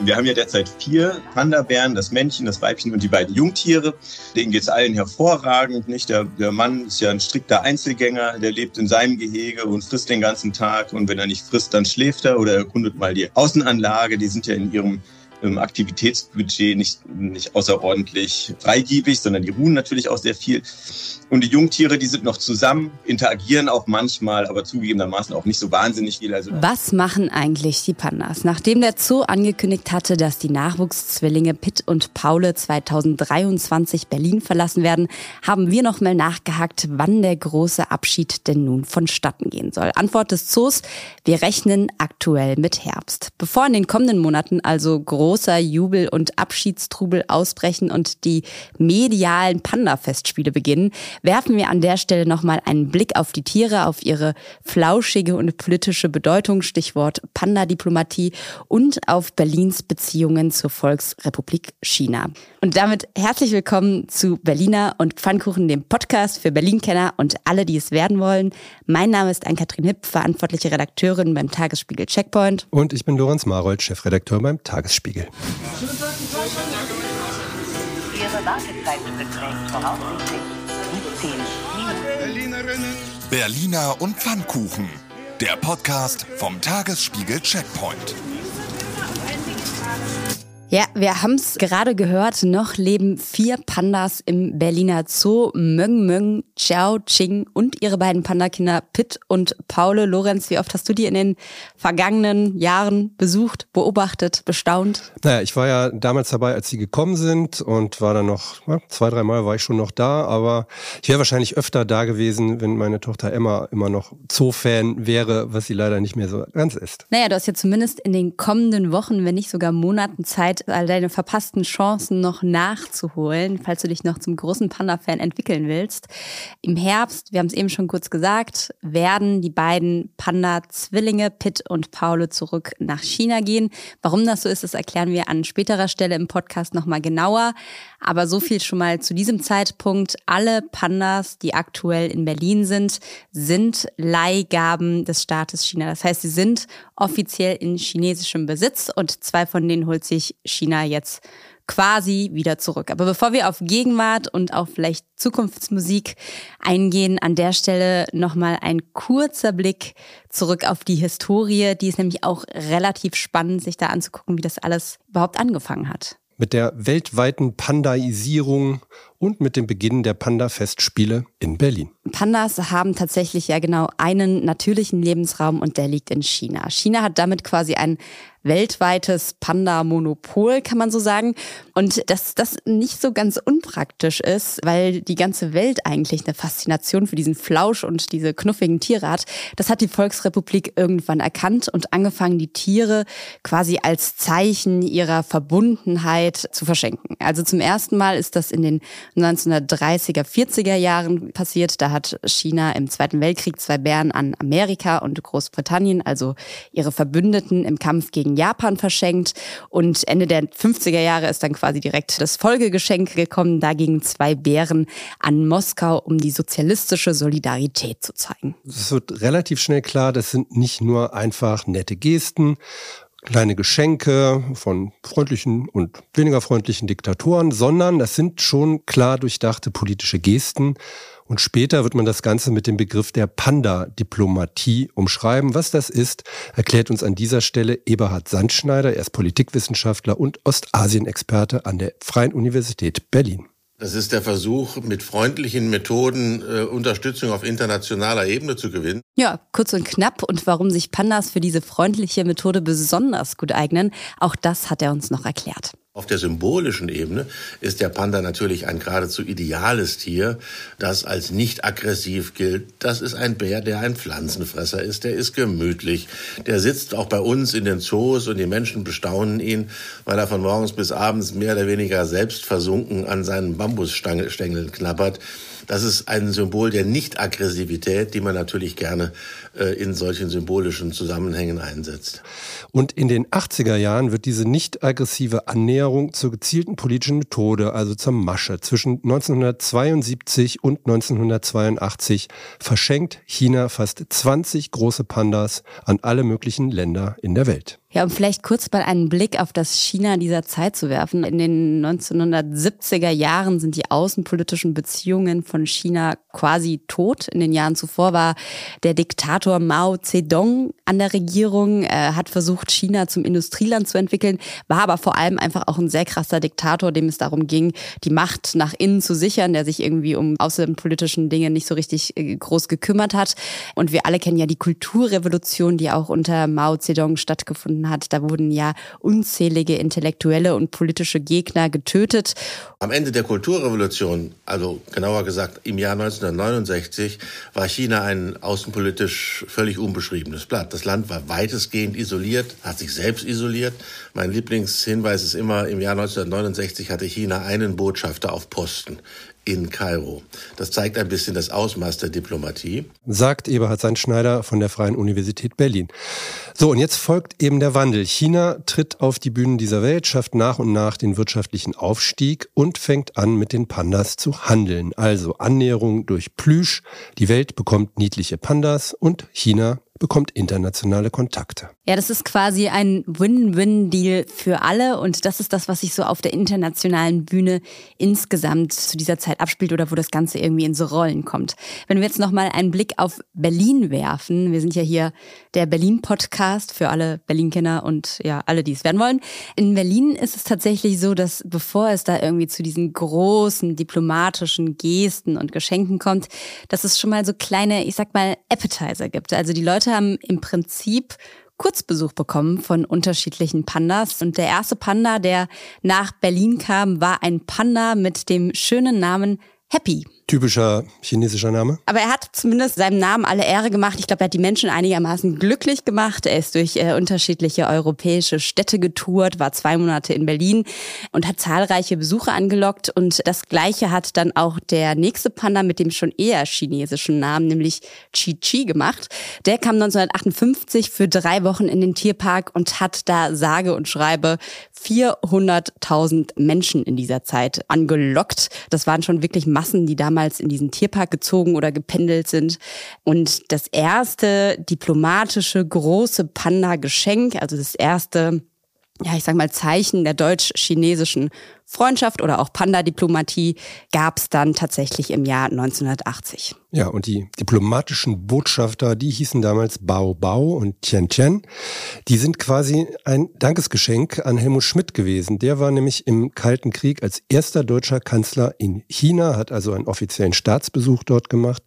Wir haben ja derzeit vier Panda-Bären, das Männchen, das Weibchen und die beiden Jungtiere. Denen geht es allen hervorragend. Nicht? Der, der Mann ist ja ein strikter Einzelgänger, der lebt in seinem Gehege und frisst den ganzen Tag. Und wenn er nicht frisst, dann schläft er oder erkundet mal die Außenanlage. Die sind ja in ihrem im Aktivitätsbudget nicht, nicht außerordentlich freigiebig, sondern die ruhen natürlich auch sehr viel. Und die Jungtiere, die sind noch zusammen, interagieren auch manchmal, aber zugegebenermaßen auch nicht so wahnsinnig viel. Also Was machen eigentlich die Pandas? Nachdem der Zoo angekündigt hatte, dass die Nachwuchszwillinge Pitt und Paule 2023 Berlin verlassen werden, haben wir noch mal nachgehakt, wann der große Abschied denn nun vonstatten gehen soll. Antwort des Zoos, wir rechnen aktuell mit Herbst. Bevor in den kommenden Monaten also großer Jubel und Abschiedstrubel ausbrechen und die medialen Panda-Festspiele beginnen, werfen wir an der Stelle nochmal einen Blick auf die Tiere, auf ihre flauschige und politische Bedeutung, Stichwort Panda-Diplomatie und auf Berlins Beziehungen zur Volksrepublik China. Und damit herzlich willkommen zu Berliner und Pfannkuchen, dem Podcast für Berlin-Kenner und alle, die es werden wollen. Mein Name ist Ann-Kathrin Hipp, verantwortliche Redakteurin beim Tagesspiegel Checkpoint. Und ich bin Lorenz Marold, Chefredakteur beim Tagesspiegel. Ihre Wartezeit beträgt voraussichtlich Berliner und Pfannkuchen. Der Podcast vom Tagesspiegel Checkpoint. Ja, wir haben es gerade gehört, noch leben vier Pandas im Berliner Zoo. Möng Möng, Xiao Ching und ihre beiden Pandakinder Pitt und Paule. Lorenz, wie oft hast du die in den vergangenen Jahren besucht, beobachtet, bestaunt? Naja, ich war ja damals dabei, als sie gekommen sind und war dann noch, zwei, drei Mal war ich schon noch da, aber ich wäre wahrscheinlich öfter da gewesen, wenn meine Tochter Emma immer noch Zoo-Fan wäre, was sie leider nicht mehr so ganz ist. Naja, du hast ja zumindest in den kommenden Wochen, wenn nicht sogar Monaten Zeit, Zeit, all deine verpassten Chancen noch nachzuholen, falls du dich noch zum großen Panda-Fan entwickeln willst. Im Herbst, wir haben es eben schon kurz gesagt, werden die beiden Panda-Zwillinge Pitt und Paule zurück nach China gehen. Warum das so ist, das erklären wir an späterer Stelle im Podcast nochmal genauer. Aber so viel schon mal zu diesem Zeitpunkt. Alle Pandas, die aktuell in Berlin sind, sind Leihgaben des Staates China. Das heißt, sie sind offiziell in chinesischem Besitz und zwei von denen holt sich China jetzt quasi wieder zurück. Aber bevor wir auf Gegenwart und auf vielleicht Zukunftsmusik eingehen, an der Stelle nochmal ein kurzer Blick zurück auf die Historie. Die ist nämlich auch relativ spannend, sich da anzugucken, wie das alles überhaupt angefangen hat. Mit der weltweiten Pandaisierung und mit dem Beginn der Panda-Festspiele in Berlin. Pandas haben tatsächlich ja genau einen natürlichen Lebensraum und der liegt in China. China hat damit quasi ein weltweites Panda-Monopol, kann man so sagen. Und dass das nicht so ganz unpraktisch ist, weil die ganze Welt eigentlich eine Faszination für diesen Flausch und diese knuffigen Tiere hat, das hat die Volksrepublik irgendwann erkannt und angefangen, die Tiere quasi als Zeichen ihrer Verbundenheit zu verschenken. Also zum ersten Mal ist das in den 1930er, 40er Jahren passiert. Da hat China im Zweiten Weltkrieg zwei Bären an Amerika und Großbritannien, also ihre Verbündeten im Kampf gegen Japan verschenkt. Und Ende der 50er Jahre ist dann quasi direkt das Folgegeschenk gekommen. Da gingen zwei Bären an Moskau, um die sozialistische Solidarität zu zeigen. Es wird relativ schnell klar, das sind nicht nur einfach nette Gesten, kleine Geschenke von freundlichen und weniger freundlichen Diktatoren, sondern das sind schon klar durchdachte politische Gesten. Und später wird man das Ganze mit dem Begriff der Panda-Diplomatie umschreiben. Was das ist, erklärt uns an dieser Stelle Eberhard Sandschneider. Er ist Politikwissenschaftler und Ostasien-Experte an der Freien Universität Berlin. Das ist der Versuch, mit freundlichen Methoden äh, Unterstützung auf internationaler Ebene zu gewinnen. Ja, kurz und knapp. Und warum sich Pandas für diese freundliche Methode besonders gut eignen, auch das hat er uns noch erklärt. Auf der symbolischen Ebene ist der Panda natürlich ein geradezu ideales Tier, das als nicht aggressiv gilt. Das ist ein Bär, der ein Pflanzenfresser ist, der ist gemütlich, der sitzt auch bei uns in den Zoos und die Menschen bestaunen ihn, weil er von morgens bis abends mehr oder weniger selbst versunken an seinen Bambusstängeln knabbert. Das ist ein Symbol der Nicht-Aggressivität, die man natürlich gerne äh, in solchen symbolischen Zusammenhängen einsetzt. Und in den 80er Jahren wird diese nicht-aggressive Annäherung zur gezielten politischen Methode, also zur Masche. Zwischen 1972 und 1982 verschenkt China fast 20 große Pandas an alle möglichen Länder in der Welt. Ja, um vielleicht kurz mal einen Blick auf das China dieser Zeit zu werfen. In den 1970er Jahren sind die außenpolitischen Beziehungen von China quasi tot. In den Jahren zuvor war der Diktator Mao Zedong an der Regierung, er hat versucht, China zum Industrieland zu entwickeln, war aber vor allem einfach auch ein sehr krasser Diktator, dem es darum ging, die Macht nach innen zu sichern, der sich irgendwie um außenpolitischen Dinge nicht so richtig äh, groß gekümmert hat. Und wir alle kennen ja die Kulturrevolution, die auch unter Mao Zedong stattgefunden hat. Da wurden ja unzählige intellektuelle und politische Gegner getötet. Am Ende der Kulturrevolution, also genauer gesagt im Jahr 1969, war China ein außenpolitisch völlig unbeschriebenes Blatt. Das Land war weitestgehend isoliert, hat sich selbst isoliert. Mein Lieblingshinweis ist immer, im Jahr 1969 hatte China einen Botschafter auf Posten in Kairo. Das zeigt ein bisschen das Ausmaß der Diplomatie. Sagt Eberhard Sandschneider von der Freien Universität Berlin. So, und jetzt folgt eben der Wandel. China tritt auf die Bühnen dieser Welt, schafft nach und nach den wirtschaftlichen Aufstieg und fängt an, mit den Pandas zu handeln. Also Annäherung durch Plüsch. Die Welt bekommt niedliche Pandas und China bekommt internationale Kontakte. Ja, das ist quasi ein Win-Win-Deal für alle und das ist das, was sich so auf der internationalen Bühne insgesamt zu dieser Zeit abspielt oder wo das Ganze irgendwie in so Rollen kommt. Wenn wir jetzt nochmal einen Blick auf Berlin werfen, wir sind ja hier der Berlin-Podcast für alle Berlin-Kenner und ja, alle, die es werden wollen. In Berlin ist es tatsächlich so, dass bevor es da irgendwie zu diesen großen diplomatischen Gesten und Geschenken kommt, dass es schon mal so kleine, ich sag mal, Appetizer gibt. Also die Leute haben im Prinzip Kurzbesuch bekommen von unterschiedlichen Pandas. Und der erste Panda, der nach Berlin kam, war ein Panda mit dem schönen Namen Happy. Typischer chinesischer Name. Aber er hat zumindest seinem Namen alle Ehre gemacht. Ich glaube, er hat die Menschen einigermaßen glücklich gemacht. Er ist durch äh, unterschiedliche europäische Städte getourt, war zwei Monate in Berlin und hat zahlreiche Besucher angelockt. Und das Gleiche hat dann auch der nächste Panda mit dem schon eher chinesischen Namen, nämlich Chi Chi gemacht. Der kam 1958 für drei Wochen in den Tierpark und hat da sage und schreibe 400.000 Menschen in dieser Zeit angelockt. Das waren schon wirklich Massen, die damals damals in diesen Tierpark gezogen oder gependelt sind. Und das erste diplomatische große Panda-Geschenk, also das erste ja, ich sag mal, Zeichen der deutsch-chinesischen Freundschaft oder auch Panda-Diplomatie gab es dann tatsächlich im Jahr 1980. Ja, und die diplomatischen Botschafter, die hießen damals Bao Bao und Tian Tian. Die sind quasi ein Dankesgeschenk an Helmut Schmidt gewesen. Der war nämlich im Kalten Krieg als erster deutscher Kanzler in China, hat also einen offiziellen Staatsbesuch dort gemacht.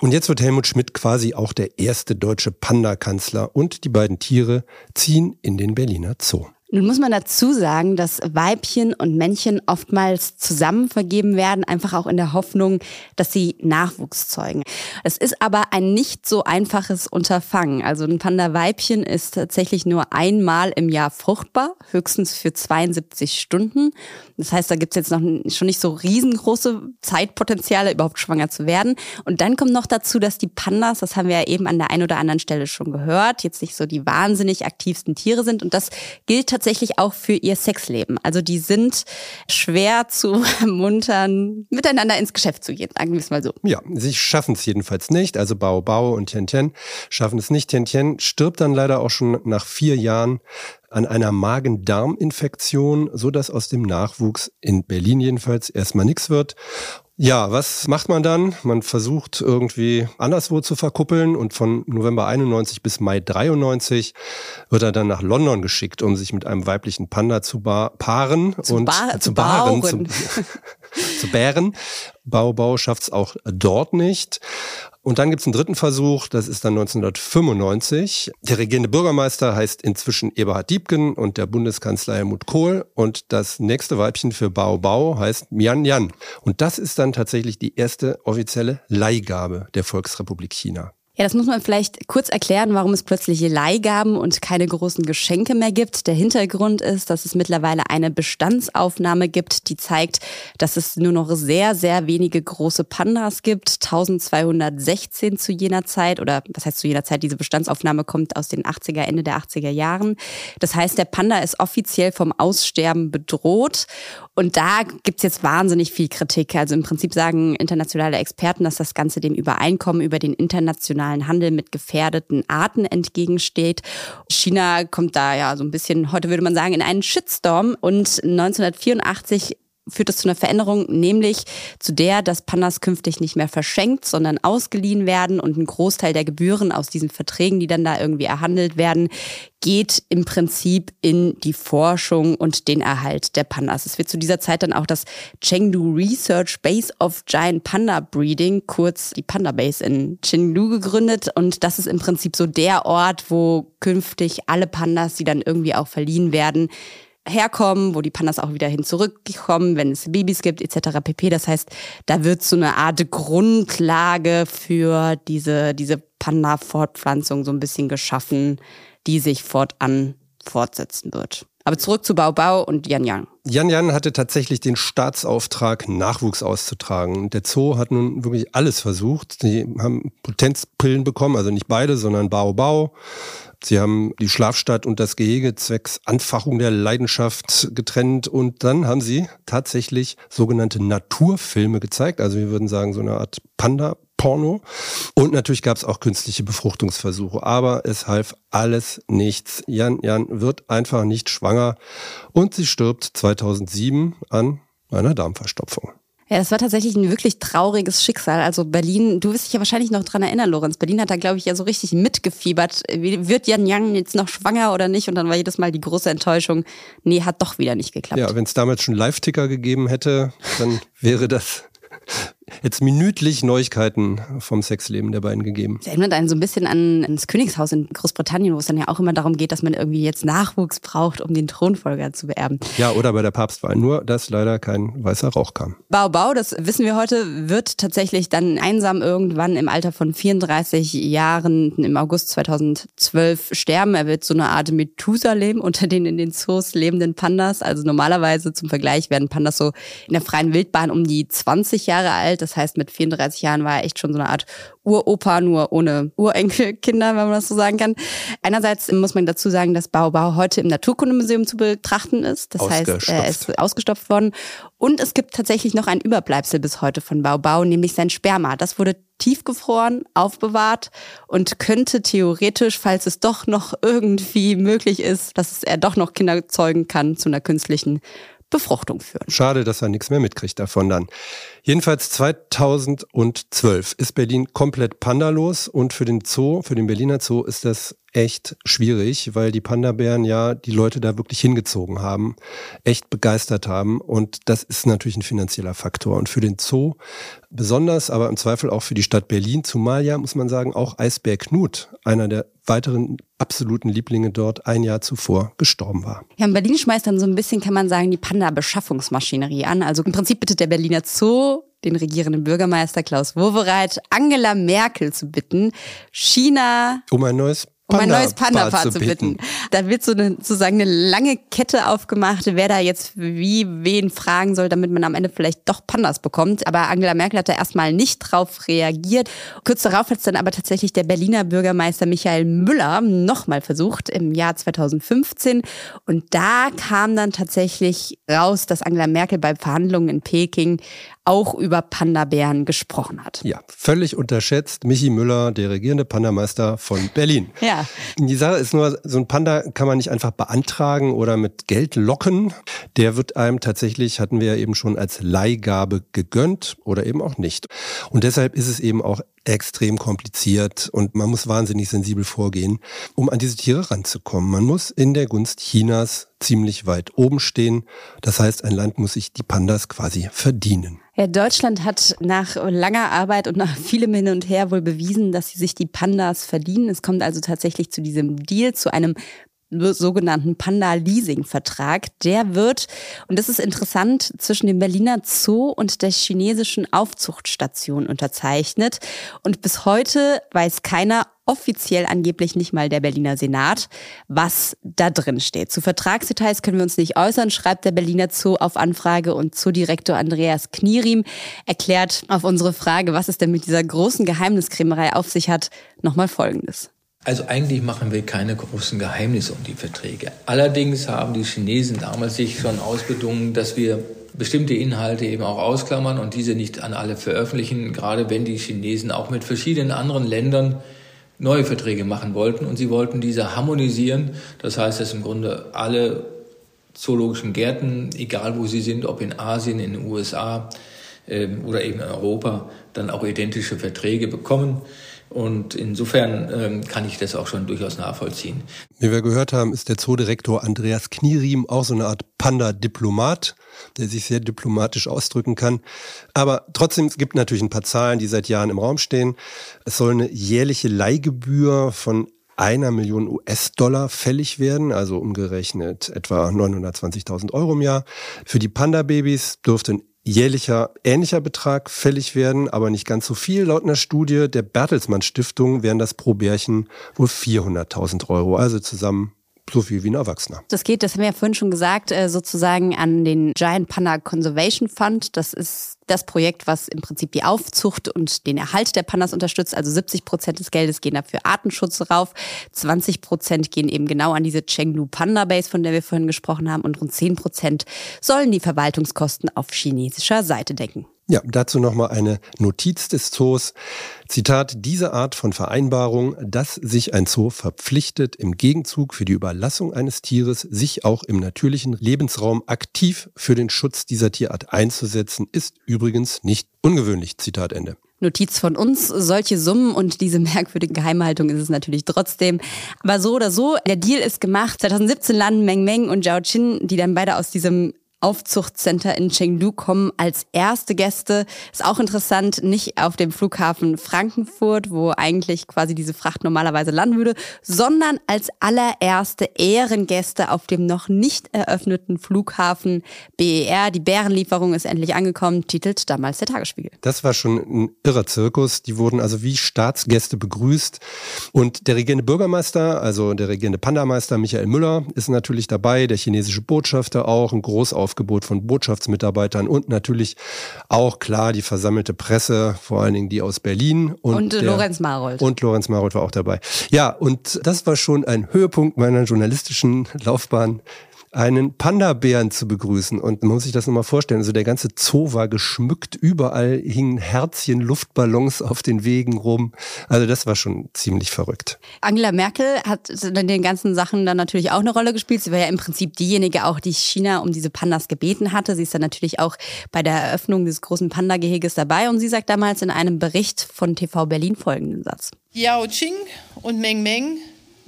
Und jetzt wird Helmut Schmidt quasi auch der erste deutsche Panda-Kanzler und die beiden Tiere ziehen in den Berliner Zoo. Nun muss man dazu sagen, dass Weibchen und Männchen oftmals zusammen vergeben werden, einfach auch in der Hoffnung, dass sie Nachwuchs zeugen. Es ist aber ein nicht so einfaches Unterfangen. Also ein Panda-Weibchen ist tatsächlich nur einmal im Jahr fruchtbar, höchstens für 72 Stunden. Das heißt, da gibt's jetzt noch schon nicht so riesengroße Zeitpotenziale, überhaupt schwanger zu werden. Und dann kommt noch dazu, dass die Pandas, das haben wir ja eben an der einen oder anderen Stelle schon gehört, jetzt nicht so die wahnsinnig aktivsten Tiere sind. Und das gilt tatsächlich auch für ihr Sexleben. Also die sind schwer zu muntern, miteinander ins Geschäft zu gehen, sagen wir es mal so. Ja, sie schaffen es jedenfalls nicht. Also Bao Bao und Tian Tian schaffen es nicht. Tian Tian stirbt dann leider auch schon nach vier Jahren an einer Magen-Darm-Infektion, so dass aus dem Nachwuchs in Berlin jedenfalls erstmal nichts wird. Ja, was macht man dann? Man versucht irgendwie anderswo zu verkuppeln und von November 91 bis Mai 93 wird er dann nach London geschickt, um sich mit einem weiblichen Panda zu paaren zu und ba zu zu baren, zu, zu bären. Bau Bau schafft's auch dort nicht. Und dann gibt's einen dritten Versuch, das ist dann 1995. Der regierende Bürgermeister heißt inzwischen Eberhard Diebken und der Bundeskanzler Helmut Kohl. Und das nächste Weibchen für Bao Bao heißt Mian Yan. Und das ist dann tatsächlich die erste offizielle Leihgabe der Volksrepublik China. Ja, das muss man vielleicht kurz erklären, warum es plötzlich Leihgaben und keine großen Geschenke mehr gibt. Der Hintergrund ist, dass es mittlerweile eine Bestandsaufnahme gibt, die zeigt, dass es nur noch sehr, sehr wenige große Pandas gibt. 1216 zu jener Zeit oder was heißt zu jener Zeit? Diese Bestandsaufnahme kommt aus den 80er, Ende der 80er Jahren. Das heißt, der Panda ist offiziell vom Aussterben bedroht. Und da gibt's jetzt wahnsinnig viel Kritik. Also im Prinzip sagen internationale Experten, dass das Ganze dem Übereinkommen über den internationalen internationalen Handel mit gefährdeten Arten entgegensteht. China kommt da ja so ein bisschen, heute würde man sagen, in einen Shitstorm und 1984 führt es zu einer Veränderung, nämlich zu der, dass Pandas künftig nicht mehr verschenkt, sondern ausgeliehen werden und ein Großteil der Gebühren aus diesen Verträgen, die dann da irgendwie erhandelt werden, geht im Prinzip in die Forschung und den Erhalt der Pandas. Es wird zu dieser Zeit dann auch das Chengdu Research Base of Giant Panda Breeding, kurz die Panda Base in Chengdu gegründet und das ist im Prinzip so der Ort, wo künftig alle Pandas, die dann irgendwie auch verliehen werden, herkommen, wo die Pandas auch wieder hin zurückkommen, wenn es Babys gibt etc. pp. Das heißt, da wird so eine Art Grundlage für diese, diese Panda-Fortpflanzung so ein bisschen geschaffen, die sich fortan fortsetzen wird. Aber zurück zu Bao Bao und Yan Yang. Yan Yan hatte tatsächlich den Staatsauftrag, Nachwuchs auszutragen. Der Zoo hat nun wirklich alles versucht. Sie haben Potenzpillen bekommen, also nicht beide, sondern Bao Bao. Sie haben die Schlafstadt und das Gehege zwecks Anfachung der Leidenschaft getrennt und dann haben sie tatsächlich sogenannte Naturfilme gezeigt. Also wir würden sagen so eine Art Panda Porno. Und natürlich gab es auch künstliche Befruchtungsversuche. Aber es half alles nichts. Jan Jan wird einfach nicht schwanger und sie stirbt 2007 an einer Darmverstopfung. Ja, das war tatsächlich ein wirklich trauriges Schicksal. Also Berlin, du wirst dich ja wahrscheinlich noch dran erinnern, Lorenz. Berlin hat da, glaube ich, ja so richtig mitgefiebert. Wird Jan Yang jetzt noch schwanger oder nicht? Und dann war jedes Mal die große Enttäuschung, nee, hat doch wieder nicht geklappt. Ja, wenn es damals schon Live-Ticker gegeben hätte, dann wäre das jetzt minütlich Neuigkeiten vom Sexleben der beiden gegeben. Das erinnert einen so ein bisschen an das Königshaus in Großbritannien, wo es dann ja auch immer darum geht, dass man irgendwie jetzt Nachwuchs braucht, um den Thronfolger zu beerben. Ja, oder bei der Papstwahl. Nur, dass leider kein weißer Rauch kam. Bau Bau, das wissen wir heute, wird tatsächlich dann einsam irgendwann im Alter von 34 Jahren im August 2012 sterben. Er wird so eine Art Methusalem unter den in den Zoos lebenden Pandas. Also normalerweise zum Vergleich werden Pandas so in der freien Wildbahn um die 20 Jahre alt. Das heißt, mit 34 Jahren war er echt schon so eine Art Uropa, nur ohne Urenkelkinder, wenn man das so sagen kann. Einerseits muss man dazu sagen, dass Bau Bau heute im Naturkundemuseum zu betrachten ist. Das heißt, er ist ausgestopft worden. Und es gibt tatsächlich noch ein Überbleibsel bis heute von Bau Bau, nämlich sein Sperma. Das wurde tiefgefroren, aufbewahrt und könnte theoretisch, falls es doch noch irgendwie möglich ist, dass er doch noch Kinder zeugen kann, zu einer künstlichen Befruchtung führen. Schade, dass er nichts mehr mitkriegt davon dann. Jedenfalls 2012 ist Berlin komplett pandalos und für den Zoo, für den Berliner Zoo ist das echt schwierig, weil die Panda-Bären ja die Leute da wirklich hingezogen haben, echt begeistert haben und das ist natürlich ein finanzieller Faktor und für den Zoo besonders, aber im Zweifel auch für die Stadt Berlin, zumal ja, muss man sagen, auch Eisbär Knut, einer der weiteren absoluten Lieblinge dort ein Jahr zuvor gestorben war. Ja, in Berlin schmeißt dann so ein bisschen, kann man sagen, die Panda-Beschaffungsmaschinerie an. Also im Prinzip bittet der Berliner Zoo den regierenden Bürgermeister Klaus Wowereit, Angela Merkel zu bitten, China um ein neues um ein neues Panda-Paar zu bitten. bitten. Da wird so eine, sozusagen eine lange Kette aufgemacht, wer da jetzt wie wen fragen soll, damit man am Ende vielleicht doch Pandas bekommt. Aber Angela Merkel hat da erstmal nicht drauf reagiert. Kurz darauf hat es dann aber tatsächlich der Berliner Bürgermeister Michael Müller nochmal versucht im Jahr 2015. Und da kam dann tatsächlich raus, dass Angela Merkel bei Verhandlungen in Peking auch über Panda-Bären gesprochen hat. Ja, völlig unterschätzt. Michi Müller, der regierende Pandameister von Berlin. Ja. Die Sache ist nur, so ein Panda kann man nicht einfach beantragen oder mit Geld locken. Der wird einem tatsächlich, hatten wir ja eben schon, als Leihgabe gegönnt oder eben auch nicht. Und deshalb ist es eben auch extrem kompliziert und man muss wahnsinnig sensibel vorgehen, um an diese Tiere ranzukommen. Man muss in der Gunst Chinas ziemlich weit oben stehen. Das heißt, ein Land muss sich die Pandas quasi verdienen. Ja, Deutschland hat nach langer Arbeit und nach vielem Hin und Her wohl bewiesen, dass sie sich die Pandas verdienen. Es kommt also tatsächlich zu diesem Deal, zu einem sogenannten Panda-Leasing-Vertrag. Der wird, und das ist interessant, zwischen dem Berliner Zoo und der chinesischen Aufzuchtstation unterzeichnet. Und bis heute weiß keiner, offiziell angeblich nicht mal der Berliner Senat, was da drin steht. Zu Vertragsdetails können wir uns nicht äußern, schreibt der Berliner Zoo auf Anfrage und Zoodirektor Andreas Knierim erklärt auf unsere Frage, was es denn mit dieser großen Geheimniskrämerei auf sich hat, nochmal Folgendes. Also eigentlich machen wir keine großen Geheimnisse um die Verträge. Allerdings haben die Chinesen damals sich schon ausbedungen, dass wir bestimmte Inhalte eben auch ausklammern und diese nicht an alle veröffentlichen, gerade wenn die Chinesen auch mit verschiedenen anderen Ländern neue Verträge machen wollten und sie wollten diese harmonisieren. Das heißt, dass im Grunde alle zoologischen Gärten, egal wo sie sind, ob in Asien, in den USA äh, oder eben in Europa, dann auch identische Verträge bekommen. Und insofern ähm, kann ich das auch schon durchaus nachvollziehen. Wie wir gehört haben, ist der Zoodirektor Andreas Knieriem auch so eine Art Panda-Diplomat, der sich sehr diplomatisch ausdrücken kann. Aber trotzdem, es gibt natürlich ein paar Zahlen, die seit Jahren im Raum stehen. Es soll eine jährliche Leihgebühr von einer Million US-Dollar fällig werden, also umgerechnet etwa 920.000 Euro im Jahr. Für die Panda-Babys dürfte ein jährlicher ähnlicher Betrag fällig werden, aber nicht ganz so viel. Laut einer Studie der Bertelsmann Stiftung wären das pro Bärchen wohl 400.000 Euro, also zusammen so viel wie ein Erwachsener. Das geht, das haben wir ja vorhin schon gesagt, äh, sozusagen an den Giant Panda Conservation Fund. Das ist das Projekt, was im Prinzip die Aufzucht und den Erhalt der Pandas unterstützt. Also 70 Prozent des Geldes gehen dafür Artenschutz rauf. 20 Prozent gehen eben genau an diese Chengdu Panda Base, von der wir vorhin gesprochen haben. Und rund 10 Prozent sollen die Verwaltungskosten auf chinesischer Seite decken. Ja, dazu nochmal eine Notiz des Zoos. Zitat, diese Art von Vereinbarung, dass sich ein Zoo verpflichtet, im Gegenzug für die Überlassung eines Tieres sich auch im natürlichen Lebensraum aktiv für den Schutz dieser Tierart einzusetzen, ist übrigens nicht ungewöhnlich. Zitat Ende. Notiz von uns. Solche Summen und diese merkwürdige Geheimhaltung ist es natürlich trotzdem. Aber so oder so, der Deal ist gemacht. 2017 landen Meng Meng und Zhao Qin, die dann beide aus diesem Aufzuchtcenter in Chengdu kommen als erste Gäste. Ist auch interessant, nicht auf dem Flughafen Frankfurt, wo eigentlich quasi diese Fracht normalerweise landen würde, sondern als allererste Ehrengäste auf dem noch nicht eröffneten Flughafen BER. Die Bärenlieferung ist endlich angekommen, titelt damals der Tagesspiegel. Das war schon ein irrer Zirkus. Die wurden also wie Staatsgäste begrüßt. Und der regierende Bürgermeister, also der regierende Pandameister Michael Müller, ist natürlich dabei, der chinesische Botschafter auch, ein Großauf Aufgebot von Botschaftsmitarbeitern und natürlich auch klar die versammelte Presse, vor allen Dingen die aus Berlin. Und, und der, Lorenz Marold. Und Lorenz Marold war auch dabei. Ja, und das war schon ein Höhepunkt meiner journalistischen Laufbahn einen Panda-Bären zu begrüßen. Und man muss sich das nochmal vorstellen. Also der ganze Zoo war geschmückt. Überall hingen Herzchen, Luftballons auf den Wegen rum. Also das war schon ziemlich verrückt. Angela Merkel hat in den ganzen Sachen dann natürlich auch eine Rolle gespielt. Sie war ja im Prinzip diejenige auch, die China um diese Pandas gebeten hatte. Sie ist dann natürlich auch bei der Eröffnung des großen Panda-Geheges dabei. Und sie sagt damals in einem Bericht von TV Berlin folgenden Satz. Yao Qing und Meng Meng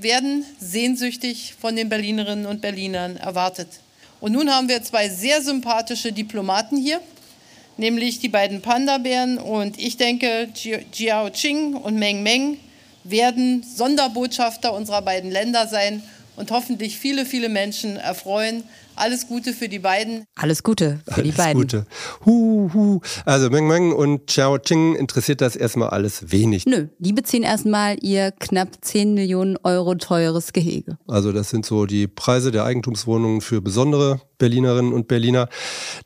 werden sehnsüchtig von den Berlinerinnen und Berlinern erwartet. Und nun haben wir zwei sehr sympathische Diplomaten hier, nämlich die beiden Panda-Bären. Und ich denke, Jiao Qing und Meng Meng werden Sonderbotschafter unserer beiden Länder sein und hoffentlich viele, viele Menschen erfreuen alles Gute für die beiden. Alles Gute für alles die beiden. Gute. Hu, hu. Also Meng Meng und Xiao Qing interessiert das erstmal alles wenig. Nö, die beziehen erstmal ihr knapp 10 Millionen Euro teures Gehege. Also das sind so die Preise der Eigentumswohnungen für besondere Berlinerinnen und Berliner.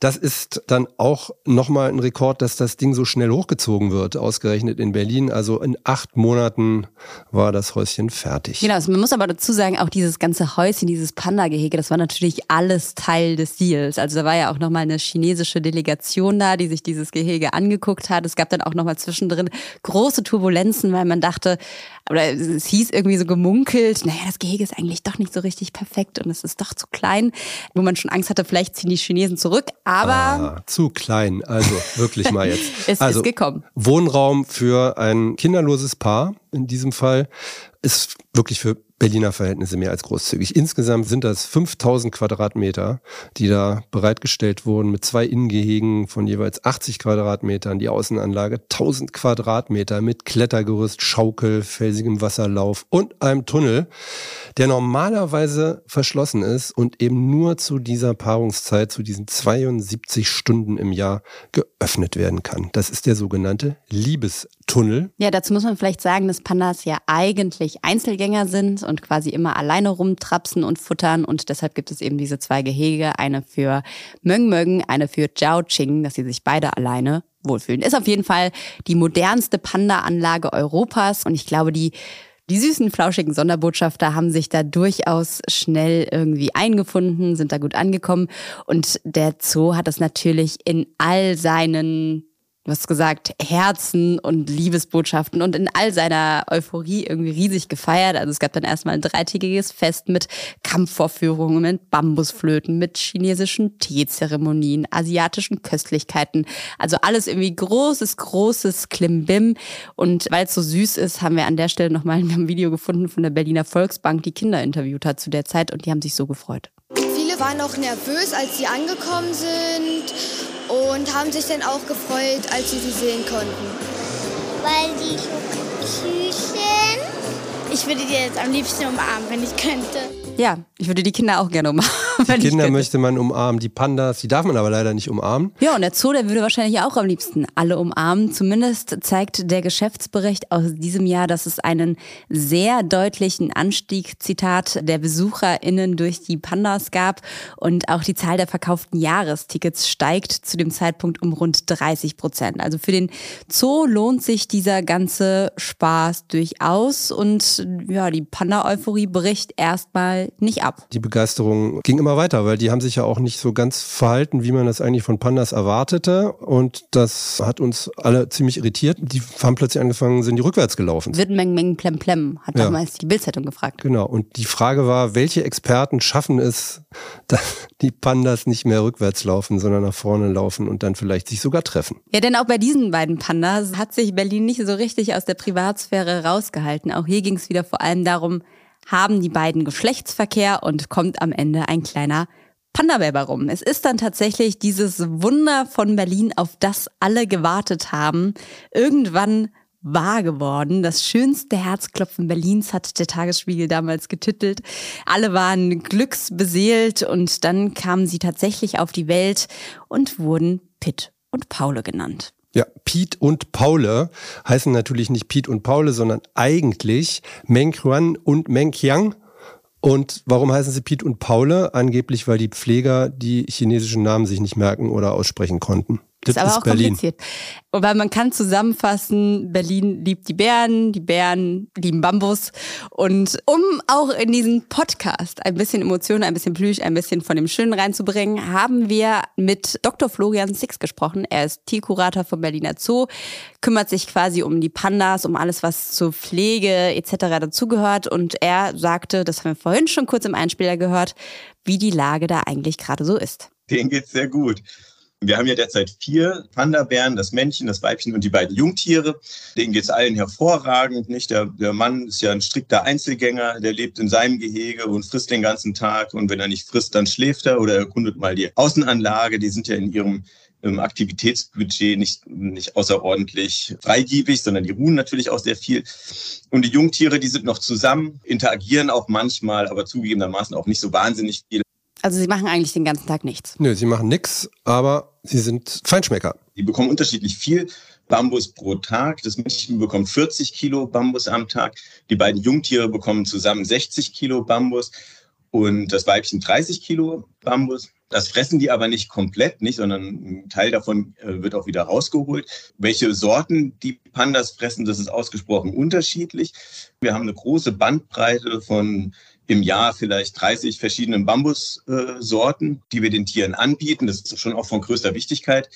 Das ist dann auch nochmal ein Rekord, dass das Ding so schnell hochgezogen wird, ausgerechnet in Berlin. Also in acht Monaten war das Häuschen fertig. Genau, also man muss aber dazu sagen, auch dieses ganze Häuschen, dieses Panda-Gehege, das war natürlich alles Teil des Deals. Also da war ja auch nochmal eine chinesische Delegation da, die sich dieses Gehege angeguckt hat. Es gab dann auch nochmal zwischendrin große Turbulenzen, weil man dachte, oder es hieß irgendwie so gemunkelt, naja, das Gehege ist eigentlich doch nicht so richtig perfekt und es ist doch zu klein, wo man schon Angst hatte, vielleicht ziehen die Chinesen zurück, aber... Ah, zu klein, also wirklich mal jetzt. es also, ist gekommen. Wohnraum für ein kinderloses Paar in diesem Fall ist wirklich für Berliner Verhältnisse mehr als großzügig. Insgesamt sind das 5000 Quadratmeter, die da bereitgestellt wurden mit zwei Innengehegen von jeweils 80 Quadratmetern, die Außenanlage 1000 Quadratmeter mit Klettergerüst, Schaukel, felsigem Wasserlauf und einem Tunnel, der normalerweise verschlossen ist und eben nur zu dieser Paarungszeit, zu diesen 72 Stunden im Jahr geöffnet werden kann. Das ist der sogenannte Liebestunnel. Ja, dazu muss man vielleicht sagen, dass Pandas ja eigentlich Einzelgänger sind und quasi immer alleine rumtrapsen und futtern. Und deshalb gibt es eben diese zwei Gehege, eine für Möng Möng, eine für Jiao Ching, dass sie sich beide alleine wohlfühlen. Ist auf jeden Fall die modernste Panda-Anlage Europas. Und ich glaube, die die süßen, flauschigen Sonderbotschafter haben sich da durchaus schnell irgendwie eingefunden, sind da gut angekommen. Und der Zoo hat das natürlich in all seinen du hast gesagt, Herzen und Liebesbotschaften und in all seiner Euphorie irgendwie riesig gefeiert. Also es gab dann erstmal ein dreitägiges Fest mit Kampfvorführungen, mit Bambusflöten, mit chinesischen Teezeremonien, asiatischen Köstlichkeiten. Also alles irgendwie großes, großes Klimbim. Und weil es so süß ist, haben wir an der Stelle nochmal ein Video gefunden von der Berliner Volksbank, die Kinder interviewt hat zu der Zeit und die haben sich so gefreut. Viele waren auch nervös, als sie angekommen sind und haben sich dann auch gefreut, als sie sie sehen konnten. Weil die so süß sind. Ich würde die jetzt am liebsten umarmen, wenn ich könnte. Ja, ich würde die Kinder auch gerne umarmen. Die Kinder möchte man umarmen, die Pandas, die darf man aber leider nicht umarmen. Ja, und der Zoo, der würde wahrscheinlich auch am liebsten alle umarmen. Zumindest zeigt der Geschäftsbericht aus diesem Jahr, dass es einen sehr deutlichen Anstieg, Zitat, der BesucherInnen durch die Pandas gab. Und auch die Zahl der verkauften Jahrestickets steigt zu dem Zeitpunkt um rund 30 Prozent. Also für den Zoo lohnt sich dieser ganze Spaß durchaus. Und ja, die Panda-Euphorie bricht erstmal nicht ab. Die Begeisterung ging immer weiter, weil die haben sich ja auch nicht so ganz verhalten, wie man das eigentlich von Pandas erwartete. Und das hat uns alle ziemlich irritiert. Die haben plötzlich angefangen, sind die rückwärts gelaufen. Wird Meng Meng Plem Plem, hat Ja. damals die Bildzeitung gefragt. Genau. Und die Frage war, welche Experten schaffen es, dass die Pandas nicht mehr rückwärts laufen, sondern nach vorne laufen und dann vielleicht sich sogar treffen? Ja, denn auch bei diesen beiden Pandas hat sich Berlin nicht so richtig aus der Privatsphäre rausgehalten. Auch hier ging es wieder vor allem darum, haben die beiden Geschlechtsverkehr und kommt am Ende ein kleiner Panda-Bär rum. Es ist dann tatsächlich dieses Wunder von Berlin, auf das alle gewartet haben, irgendwann wahr geworden. Das schönste Herzklopfen Berlins hat der Tagesspiegel damals getitelt. Alle waren glücksbeseelt und dann kamen sie tatsächlich auf die Welt und wurden Pitt und Paule genannt. Ja, Piet und Paule heißen natürlich nicht Piet und Paule, sondern eigentlich Meng Xuan und Meng Qiang. Und warum heißen sie Piet und Paule? Angeblich, weil die Pfleger die chinesischen Namen sich nicht merken oder aussprechen konnten. Das ist aber auch kompliziert. Weil man kann zusammenfassen, Berlin liebt die Bären, die Bären lieben Bambus. Und um auch in diesen Podcast ein bisschen Emotionen, ein bisschen Plüsch, ein bisschen von dem Schönen reinzubringen, haben wir mit Dr. Florian Six gesprochen. Er ist Tierkurator vom Berliner Zoo, kümmert sich quasi um die Pandas, um alles, was zur Pflege etc. dazugehört. Und er sagte, das haben wir vorhin schon kurz im Einspieler gehört, wie die Lage da eigentlich gerade so ist. Denen geht's sehr gut. Wir haben ja derzeit vier Panda-Bären, das Männchen, das Weibchen und die beiden Jungtiere. Denen geht's allen hervorragend. Nicht? Der, der Mann ist ja ein strikter Einzelgänger, der lebt in seinem Gehege und frisst den ganzen Tag. Und wenn er nicht frisst, dann schläft er oder erkundet mal die Außenanlage. Die sind ja in ihrem im Aktivitätsbudget nicht, nicht außerordentlich freigiebig, sondern die ruhen natürlich auch sehr viel. Und die Jungtiere, die sind noch zusammen, interagieren auch manchmal, aber zugegebenermaßen auch nicht so wahnsinnig viel. Also sie machen eigentlich den ganzen Tag nichts. Nö, sie machen nix, aber sie sind Feinschmecker. Die bekommen unterschiedlich viel Bambus pro Tag. Das Männchen bekommt 40 Kilo Bambus am Tag. Die beiden Jungtiere bekommen zusammen 60 Kilo Bambus und das Weibchen 30 Kilo Bambus. Das fressen die aber nicht komplett, nicht, sondern ein Teil davon äh, wird auch wieder rausgeholt. Welche Sorten die Pandas fressen, das ist ausgesprochen unterschiedlich. Wir haben eine große Bandbreite von im Jahr vielleicht 30 verschiedenen Bambussorten, die wir den Tieren anbieten. Das ist schon auch von größter Wichtigkeit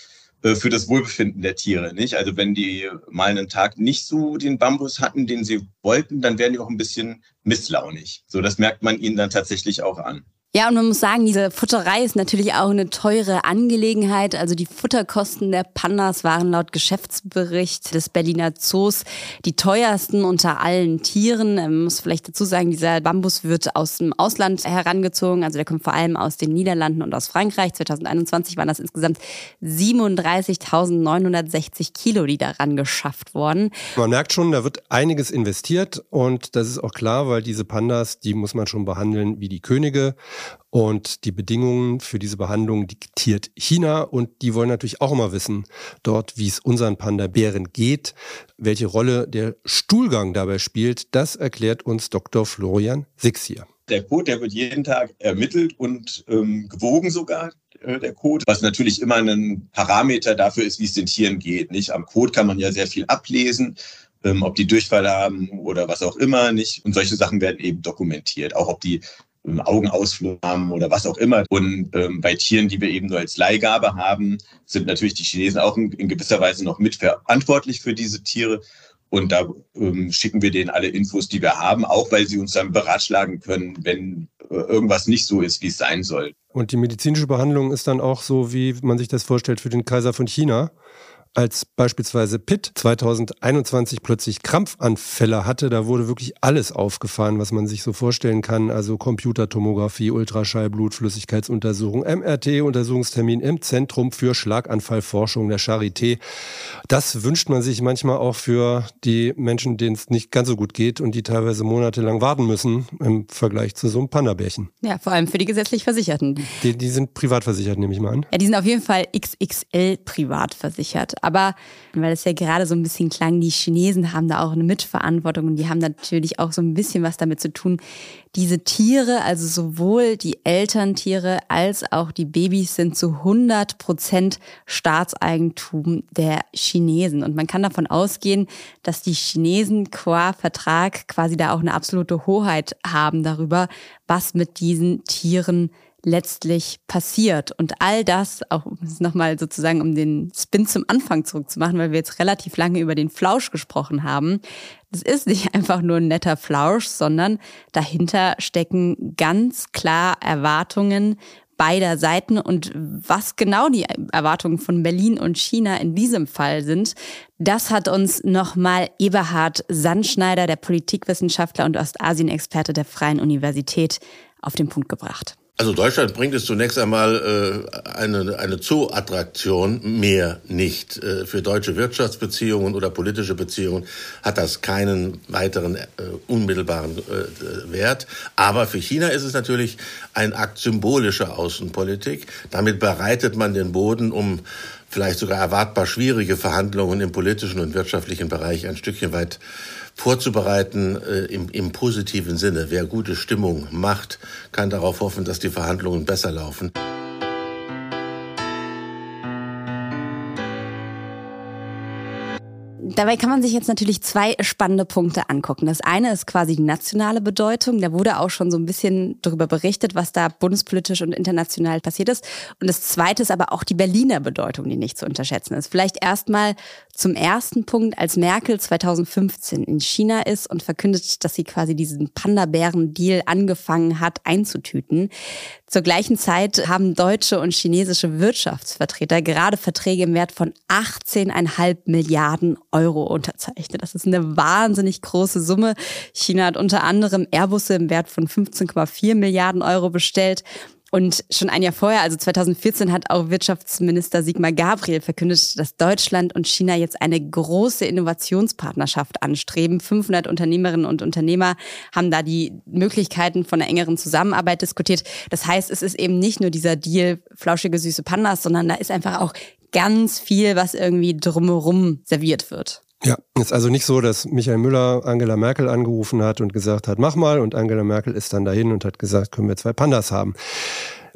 äh, für das Wohlbefinden der Tiere, nicht? Also wenn die mal einen Tag nicht so den Bambus hatten, den sie wollten, dann werden die auch ein bisschen misslaunig. So, das merkt man ihnen dann tatsächlich auch an. Ja, und man muss sagen, diese Futterei ist natürlich auch eine teure Angelegenheit. Also die Futterkosten der Pandas waren laut Geschäftsbericht des Berliner Zoos die teuersten unter allen Tieren. Man muss vielleicht dazu sagen, dieser Bambus wird aus dem Ausland herangezogen. Also der kommt vor allem aus den Niederlanden und aus Frankreich. 2021 waren das insgesamt 37.960 Kilo, die daran geschafft wurden. Man merkt schon, da wird einiges investiert und das ist auch klar, weil diese Pandas, die muss man schon behandeln wie die Könige. Und die Bedingungen für diese Behandlung diktiert China und die wollen natürlich auch immer wissen, dort, wie es unseren Panda-Bären geht, welche Rolle der Stuhlgang dabei spielt. Das erklärt uns Dr. Florian Six hier. Der Code, der wird jeden Tag ermittelt und ähm, gewogen sogar, äh, der Code, was natürlich immer ein Parameter dafür ist, wie es den Tieren geht. Nicht? Am Code kann man ja sehr viel ablesen, ähm, ob die Durchfall haben oder was auch immer nicht. Und solche Sachen werden eben dokumentiert. Auch ob die Augenausflug haben oder was auch immer. Und ähm, bei Tieren, die wir eben nur als Leihgabe haben, sind natürlich die Chinesen auch in, in gewisser Weise noch mitverantwortlich für diese Tiere. Und da ähm, schicken wir denen alle Infos, die wir haben, auch weil sie uns dann beratschlagen können, wenn äh, irgendwas nicht so ist, wie es sein soll. Und die medizinische Behandlung ist dann auch so, wie man sich das vorstellt für den Kaiser von China als beispielsweise Pitt 2021 plötzlich Krampfanfälle hatte, da wurde wirklich alles aufgefahren, was man sich so vorstellen kann. Also Computertomographie, Ultraschall, Blutflüssigkeitsuntersuchung, MRT-Untersuchungstermin im Zentrum für Schlaganfallforschung der Charité. Das wünscht man sich manchmal auch für die Menschen, denen es nicht ganz so gut geht und die teilweise monatelang warten müssen im Vergleich zu so einem Panda-Bärchen. Ja, vor allem für die gesetzlich Versicherten. Die, die sind privat versichert, nehme ich mal an. Ja, die sind auf jeden Fall XXL privat versichert. Aber weil es ja gerade so ein bisschen klang, die Chinesen haben da auch eine Mitverantwortung und die haben natürlich auch so ein bisschen was damit zu tun. Diese Tiere, also sowohl die Elterntiere als auch die Babys sind zu 100 Prozent Staatseigentum der Chinesen. Und man kann davon ausgehen, dass die Chinesen qua Vertrag quasi da auch eine absolute Hoheit haben darüber, was mit diesen Tieren letztlich passiert. Und all das, auch nochmal sozusagen, um den Spin zum Anfang zurückzumachen, weil wir jetzt relativ lange über den Flausch gesprochen haben. Das ist nicht einfach nur ein netter Flausch, sondern dahinter stecken ganz klar Erwartungen beider Seiten und was genau die Erwartungen von Berlin und China in diesem Fall sind, das hat uns nochmal Eberhard Sandschneider, der Politikwissenschaftler und Ostasien-Experte der Freien Universität, auf den Punkt gebracht. Also Deutschland bringt es zunächst einmal äh, eine, eine Zoo-Attraktion mehr nicht. Äh, für deutsche Wirtschaftsbeziehungen oder politische Beziehungen hat das keinen weiteren äh, unmittelbaren äh, Wert. Aber für China ist es natürlich ein Akt symbolischer Außenpolitik. Damit bereitet man den Boden, um vielleicht sogar erwartbar schwierige Verhandlungen im politischen und wirtschaftlichen Bereich ein Stückchen weit vorzubereiten äh, im, im positiven Sinne. Wer gute Stimmung macht, kann darauf hoffen, dass die Verhandlungen besser laufen. Dabei kann man sich jetzt natürlich zwei spannende Punkte angucken. Das eine ist quasi die nationale Bedeutung. Da wurde auch schon so ein bisschen darüber berichtet, was da bundespolitisch und international passiert ist. Und das zweite ist aber auch die Berliner Bedeutung, die nicht zu unterschätzen ist. Vielleicht erstmal zum ersten Punkt, als Merkel 2015 in China ist und verkündet, dass sie quasi diesen Panda-Bären-Deal angefangen hat einzutüten. Zur gleichen Zeit haben deutsche und chinesische Wirtschaftsvertreter gerade Verträge im Wert von 18,5 Milliarden Euro unterzeichnet. Das ist eine wahnsinnig große Summe. China hat unter anderem Airbusse im Wert von 15,4 Milliarden Euro bestellt. Und schon ein Jahr vorher, also 2014, hat auch Wirtschaftsminister Sigmar Gabriel verkündet, dass Deutschland und China jetzt eine große Innovationspartnerschaft anstreben. 500 Unternehmerinnen und Unternehmer haben da die Möglichkeiten von einer engeren Zusammenarbeit diskutiert. Das heißt, es ist eben nicht nur dieser Deal flauschige süße Pandas, sondern da ist einfach auch ganz viel, was irgendwie drumherum serviert wird. Ja, ist also nicht so, dass Michael Müller Angela Merkel angerufen hat und gesagt hat, mach mal, und Angela Merkel ist dann dahin und hat gesagt, können wir zwei Pandas haben.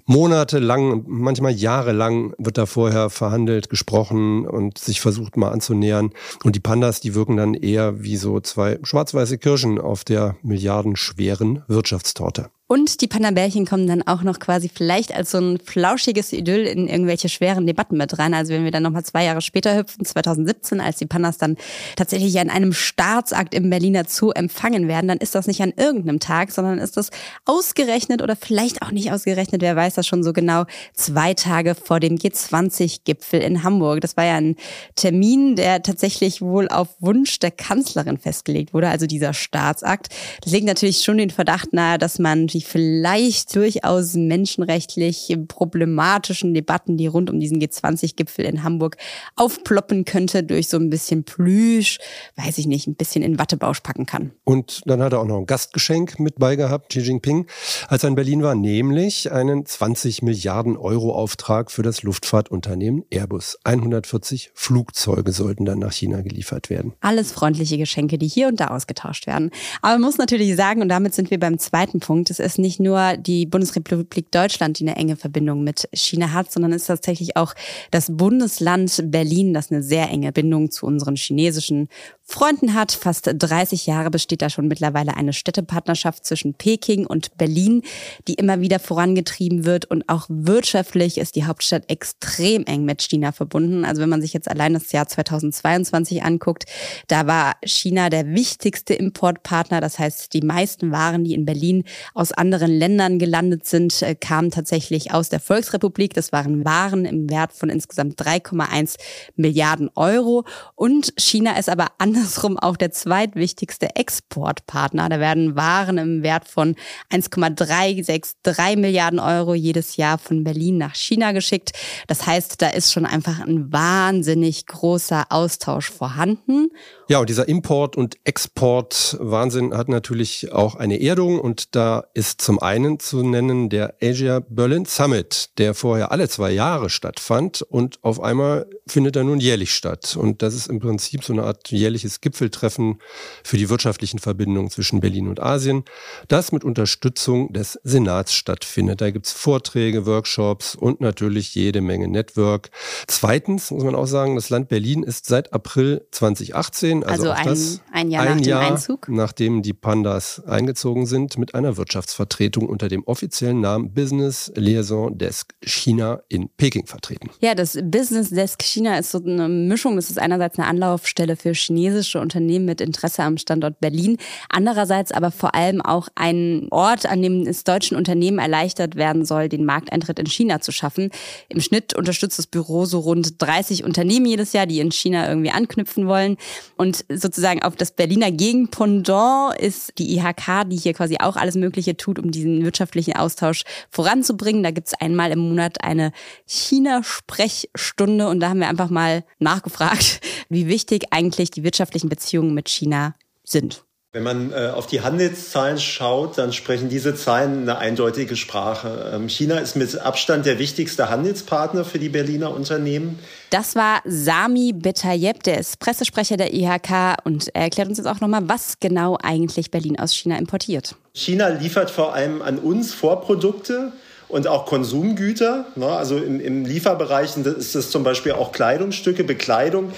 Monatelang, manchmal jahrelang wird da vorher verhandelt, gesprochen und sich versucht mal anzunähern. Und die Pandas, die wirken dann eher wie so zwei schwarz-weiße Kirschen auf der milliardenschweren Wirtschaftstorte. Und die Panda-Bärchen kommen dann auch noch quasi vielleicht als so ein flauschiges Idyll in irgendwelche schweren Debatten mit rein. Also wenn wir dann nochmal zwei Jahre später hüpfen, 2017, als die Pandas dann tatsächlich an einem Staatsakt im Berliner Zoo empfangen werden, dann ist das nicht an irgendeinem Tag, sondern ist das ausgerechnet oder vielleicht auch nicht ausgerechnet, wer weiß das schon so genau, zwei Tage vor dem G20-Gipfel in Hamburg. Das war ja ein Termin, der tatsächlich wohl auf Wunsch der Kanzlerin festgelegt wurde, also dieser Staatsakt. Das legt natürlich schon den Verdacht nahe, dass man die vielleicht durchaus menschenrechtlich problematischen Debatten, die rund um diesen G20-Gipfel in Hamburg aufploppen könnte, durch so ein bisschen Plüsch, weiß ich nicht, ein bisschen in Wattebausch packen kann. Und dann hat er auch noch ein Gastgeschenk mit beigehabt, Xi Jinping, als er in Berlin war, nämlich einen 20 Milliarden Euro Auftrag für das Luftfahrtunternehmen Airbus. 140 Flugzeuge sollten dann nach China geliefert werden. Alles freundliche Geschenke, die hier und da ausgetauscht werden. Aber man muss natürlich sagen, und damit sind wir beim zweiten Punkt, es ist nicht nur die Bundesrepublik Deutschland, die eine enge Verbindung mit China hat, sondern es ist tatsächlich auch das Bundesland Berlin, das eine sehr enge Bindung zu unseren chinesischen Freunden hat. Fast 30 Jahre besteht da schon mittlerweile eine Städtepartnerschaft zwischen Peking und Berlin, die immer wieder vorangetrieben wird. Und auch wirtschaftlich ist die Hauptstadt extrem eng mit China verbunden. Also wenn man sich jetzt allein das Jahr 2022 anguckt, da war China der wichtigste Importpartner. Das heißt, die meisten Waren, die in Berlin aus anderen Ländern gelandet sind, äh, kamen tatsächlich aus der Volksrepublik. Das waren Waren im Wert von insgesamt 3,1 Milliarden Euro. Und China ist aber andersrum auch der zweitwichtigste Exportpartner. Da werden Waren im Wert von 1,363 Milliarden Euro jedes Jahr von Berlin nach China geschickt. Das heißt, da ist schon einfach ein wahnsinnig großer Austausch vorhanden. Ja, und dieser Import- und Export-Wahnsinn hat natürlich auch eine Erdung und da ist zum einen zu nennen der Asia Berlin Summit, der vorher alle zwei Jahre stattfand und auf einmal findet er nun jährlich statt. Und das ist im Prinzip so eine Art jährliches Gipfeltreffen für die wirtschaftlichen Verbindungen zwischen Berlin und Asien, das mit Unterstützung des Senats stattfindet. Da gibt's Vorträge, Workshops und natürlich jede Menge Network. Zweitens muss man auch sagen, das Land Berlin ist seit April 2018, also, Also ein- das ein Jahr ein nach dem Jahr Einzug? nachdem die Pandas eingezogen sind, mit einer Wirtschaftsvertretung unter dem offiziellen Namen Business Liaison Desk China in Peking vertreten. Ja, das Business Desk China ist so eine Mischung. Es ist einerseits eine Anlaufstelle für chinesische Unternehmen mit Interesse am Standort Berlin, andererseits aber vor allem auch ein Ort, an dem es deutschen Unternehmen erleichtert werden soll, den Markteintritt in China zu schaffen. Im Schnitt unterstützt das Büro so rund 30 Unternehmen jedes Jahr, die in China irgendwie anknüpfen wollen. Und sozusagen auf das Berliner Gegenpendant ist die IHK, die hier quasi auch alles Mögliche tut, um diesen wirtschaftlichen Austausch voranzubringen. Da gibt's einmal im Monat eine China-Sprechstunde und da haben wir einfach mal nachgefragt, wie wichtig eigentlich die wirtschaftlichen Beziehungen mit China sind. Wenn man äh, auf die Handelszahlen schaut, dann sprechen diese Zahlen eine eindeutige Sprache. Ähm, China ist mit Abstand der wichtigste Handelspartner für die Berliner Unternehmen. Das war Sami Betayeb, der ist Pressesprecher der IHK und er erklärt uns jetzt auch nochmal, was genau eigentlich Berlin aus China importiert. China liefert vor allem an uns Vorprodukte und auch Konsumgüter. Ne? Also im, im Lieferbereich ist es zum Beispiel auch Kleidungsstücke, Bekleidung,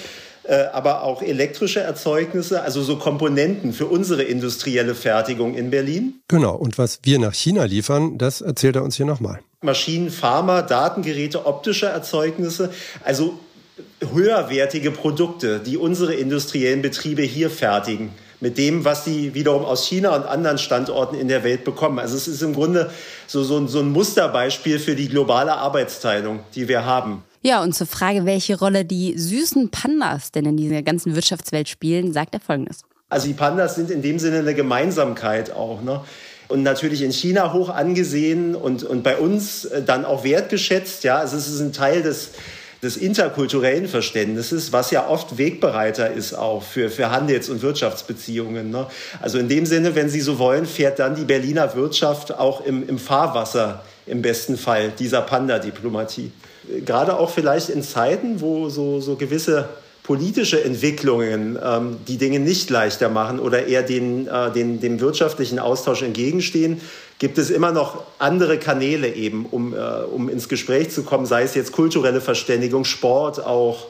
aber auch elektrische Erzeugnisse, also so Komponenten für unsere industrielle Fertigung in Berlin. Genau, und was wir nach China liefern, das erzählt er uns hier nochmal. Maschinen, Pharma, Datengeräte, optische Erzeugnisse, also höherwertige Produkte, die unsere industriellen Betriebe hier fertigen. Mit dem, was sie wiederum aus China und anderen Standorten in der Welt bekommen. Also es ist im Grunde so, so, so ein Musterbeispiel für die globale Arbeitsteilung, die wir haben. Ja, und zur Frage, welche Rolle die süßen Pandas denn in dieser ganzen Wirtschaftswelt spielen, sagt er Folgendes. Also die Pandas sind in dem Sinne eine Gemeinsamkeit auch. Ne? Und natürlich in China hoch angesehen und, und bei uns äh, dann auch wertgeschätzt. Ja? Also es ist ein Teil des, des interkulturellen Verständnisses, was ja oft Wegbereiter ist auch für, für Handels- und Wirtschaftsbeziehungen. Ne? Also in dem Sinne, wenn Sie so wollen, fährt dann die Berliner Wirtschaft auch im, im Fahrwasser im besten Fall dieser Panda-Diplomatie. Gerade auch vielleicht in Zeiten, wo so, so gewisse politische Entwicklungen ähm, die Dinge nicht leichter machen oder eher den, äh, den, dem wirtschaftlichen Austausch entgegenstehen, gibt es immer noch andere Kanäle eben, um, äh, um ins Gespräch zu kommen, sei es jetzt kulturelle Verständigung, Sport auch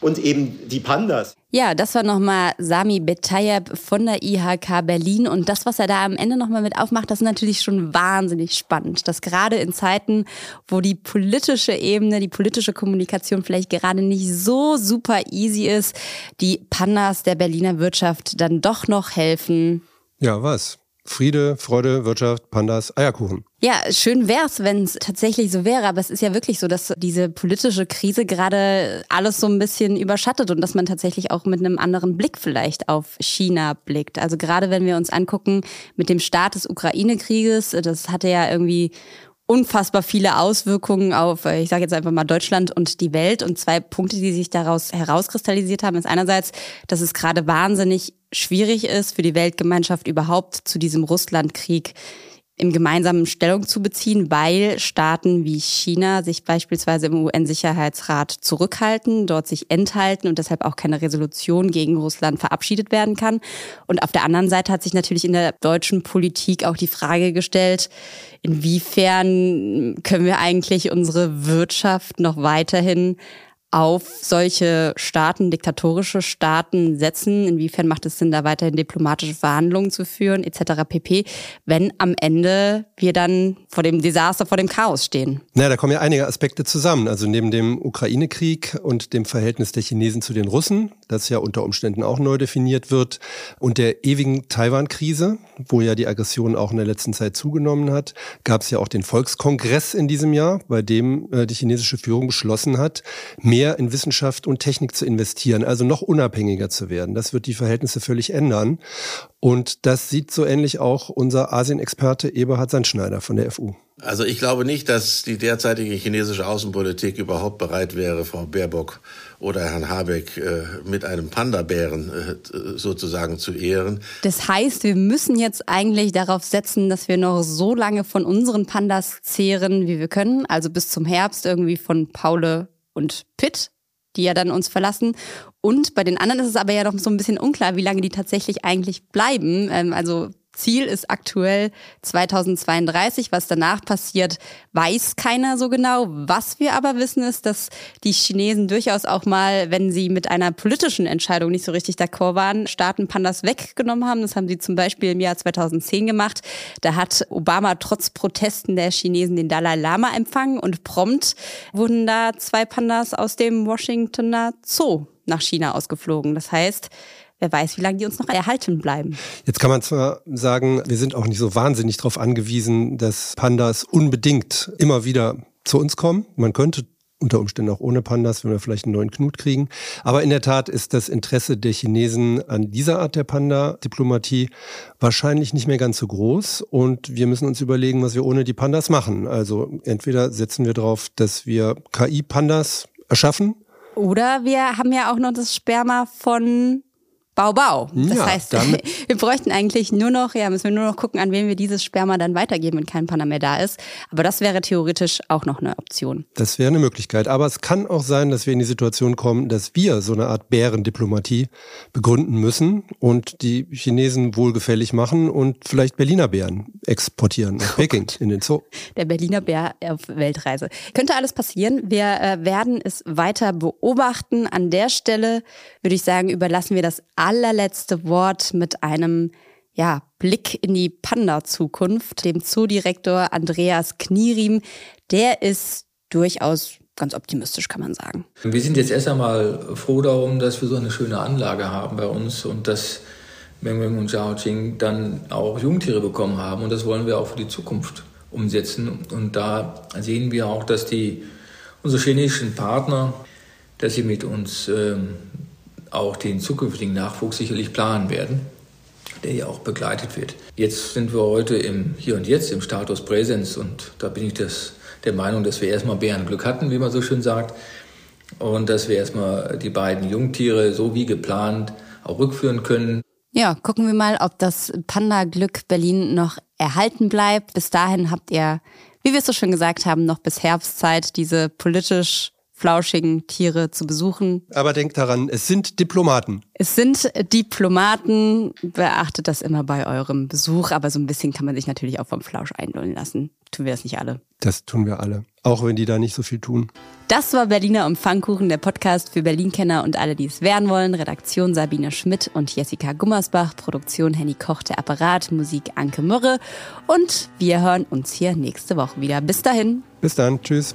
und eben die Pandas. Ja, das war nochmal Sami Betayeb von der IHK Berlin. Und das, was er da am Ende nochmal mit aufmacht, das ist natürlich schon wahnsinnig spannend. Dass gerade in Zeiten, wo die politische Ebene, die politische Kommunikation vielleicht gerade nicht so super easy ist, die Pandas der Berliner Wirtschaft dann doch noch helfen. Ja, was? Friede, Freude, Wirtschaft, Pandas, Eierkuchen. Ja, schön wär's, wenn es tatsächlich so wäre, aber es ist ja wirklich so, dass diese politische Krise gerade alles so ein bisschen überschattet und dass man tatsächlich auch mit einem anderen Blick vielleicht auf China blickt. Also gerade wenn wir uns angucken mit dem Start des Ukraine-Krieges, das hatte ja irgendwie unfassbar viele Auswirkungen auf, ich sage jetzt einfach mal Deutschland und die Welt. Und zwei Punkte, die sich daraus herauskristallisiert haben, ist einerseits, dass es gerade wahnsinnig schwierig ist für die Weltgemeinschaft überhaupt zu diesem Russlandkrieg im gemeinsamen Stellung zu beziehen, weil Staaten wie China sich beispielsweise im UN-Sicherheitsrat zurückhalten, dort sich enthalten und deshalb auch keine Resolution gegen Russland verabschiedet werden kann. Und auf der anderen Seite hat sich natürlich in der deutschen Politik auch die Frage gestellt, inwiefern können wir eigentlich unsere Wirtschaft noch weiterhin auf solche Staaten, diktatorische Staaten setzen? Inwiefern macht es Sinn, da weiterhin diplomatische Verhandlungen zu führen, etc. pp., wenn am Ende wir dann vor dem Desaster, vor dem Chaos stehen? Na, da kommen ja einige Aspekte zusammen. Also neben dem Ukraine-Krieg und dem Verhältnis der Chinesen zu den Russen, das ja unter Umständen auch neu definiert wird, und der ewigen Taiwan-Krise, wo ja die Aggression auch in der letzten Zeit zugenommen hat, gab es ja auch den Volkskongress in diesem Jahr, bei dem äh, die chinesische Führung beschlossen hat, mehr in Wissenschaft und Technik zu investieren, also noch unabhängiger zu werden. Das wird die Verhältnisse völlig ändern. Und das sieht so ähnlich auch unser Asien-Experte Eberhard Sandschneider von der FU. Also ich glaube nicht, dass die derzeitige chinesische Außenpolitik überhaupt bereit wäre, Frau Baerbock oder Herrn Habeck äh, mit einem Panda-Bären äh, sozusagen zu ehren. Das heißt, wir müssen jetzt eigentlich darauf setzen, dass wir noch so lange von unseren Pandas zehren, wie wir können. Also bis zum Herbst irgendwie von Paule und Pitt, die ja dann uns verlassen. Und bei den anderen ist es aber ja noch so ein bisschen unklar, wie lange die tatsächlich eigentlich bleiben. Ähm, also Ziel ist aktuell 2032. Was danach passiert, weiß keiner so genau. Was wir aber wissen, ist, dass die Chinesen durchaus auch mal, wenn sie mit einer politischen Entscheidung nicht so richtig d'accord waren, Staaten Pandas weggenommen haben. Das haben sie zum Beispiel im Jahr 2010 gemacht. Da hat Obama trotz Protesten der Chinesen den Dalai Lama empfangen und prompt wurden da zwei Pandas aus dem Washingtoner Zoo nach China ausgeflogen. Das heißt, wer weiß, wie lange die uns noch erhalten bleiben. Jetzt kann man zwar sagen, wir sind auch nicht so wahnsinnig darauf angewiesen, dass Pandas unbedingt immer wieder zu uns kommen. Man könnte unter Umständen auch ohne Pandas, wenn wir vielleicht einen neuen Knut kriegen. Aber in der Tat ist das Interesse der Chinesen an dieser Art der Panda-Diplomatie wahrscheinlich nicht mehr ganz so groß. Und wir müssen uns überlegen, was wir ohne die Pandas machen. Also entweder setzen wir darauf, dass wir KI-Pandas erschaffen. Oder wir haben ja auch noch das Sperma von Bau, Bau. Das ja, heißt, wir bräuchten eigentlich nur noch, ja, müssen wir nur noch gucken, an wen wir dieses Sperma dann weitergeben, wenn kein Panna mehr da ist. Aber das wäre theoretisch auch noch eine Option. Das wäre eine Möglichkeit. Aber es kann auch sein, dass wir in die Situation kommen, dass wir so eine Art Bärendiplomatie begründen müssen und die Chinesen wohlgefällig machen und vielleicht Berliner Bären exportieren nach Peking in den Zoo. Der Berliner Bär auf Weltreise. Könnte alles passieren. Wir äh, werden es weiter beobachten. An der Stelle würde ich sagen, überlassen wir das allerletzte Wort mit einem ja, Blick in die Panda-Zukunft, dem Zoodirektor Andreas Knieriem. Der ist durchaus ganz optimistisch, kann man sagen. Wir sind jetzt erst einmal froh darum, dass wir so eine schöne Anlage haben bei uns und dass Meng Meng und Zhao Jing dann auch Jungtiere bekommen haben. Und das wollen wir auch für die Zukunft umsetzen. Und da sehen wir auch, dass die, unsere chinesischen Partner, dass sie mit uns ähm, auch den zukünftigen Nachwuchs sicherlich planen werden, der ja auch begleitet wird. Jetzt sind wir heute im Hier und Jetzt, im Status Präsens und da bin ich das, der Meinung, dass wir erstmal Bärenglück hatten, wie man so schön sagt, und dass wir erstmal die beiden Jungtiere so wie geplant auch rückführen können. Ja, gucken wir mal, ob das Panda-Glück Berlin noch erhalten bleibt. Bis dahin habt ihr, wie wir es so schon gesagt haben, noch bis Herbstzeit diese politisch flauschigen Tiere zu besuchen. Aber denkt daran, es sind Diplomaten. Es sind Diplomaten. Beachtet das immer bei eurem Besuch, aber so ein bisschen kann man sich natürlich auch vom Flausch einlullen lassen. Tun wir das nicht alle? Das tun wir alle, auch wenn die da nicht so viel tun. Das war Berliner und Pfannkuchen, der Podcast für Berlin-Kenner und alle, die es werden wollen. Redaktion Sabine Schmidt und Jessica Gummersbach, Produktion Henny Koch, der Apparat, Musik Anke Mürre. Und wir hören uns hier nächste Woche wieder. Bis dahin. Bis dann. Tschüss.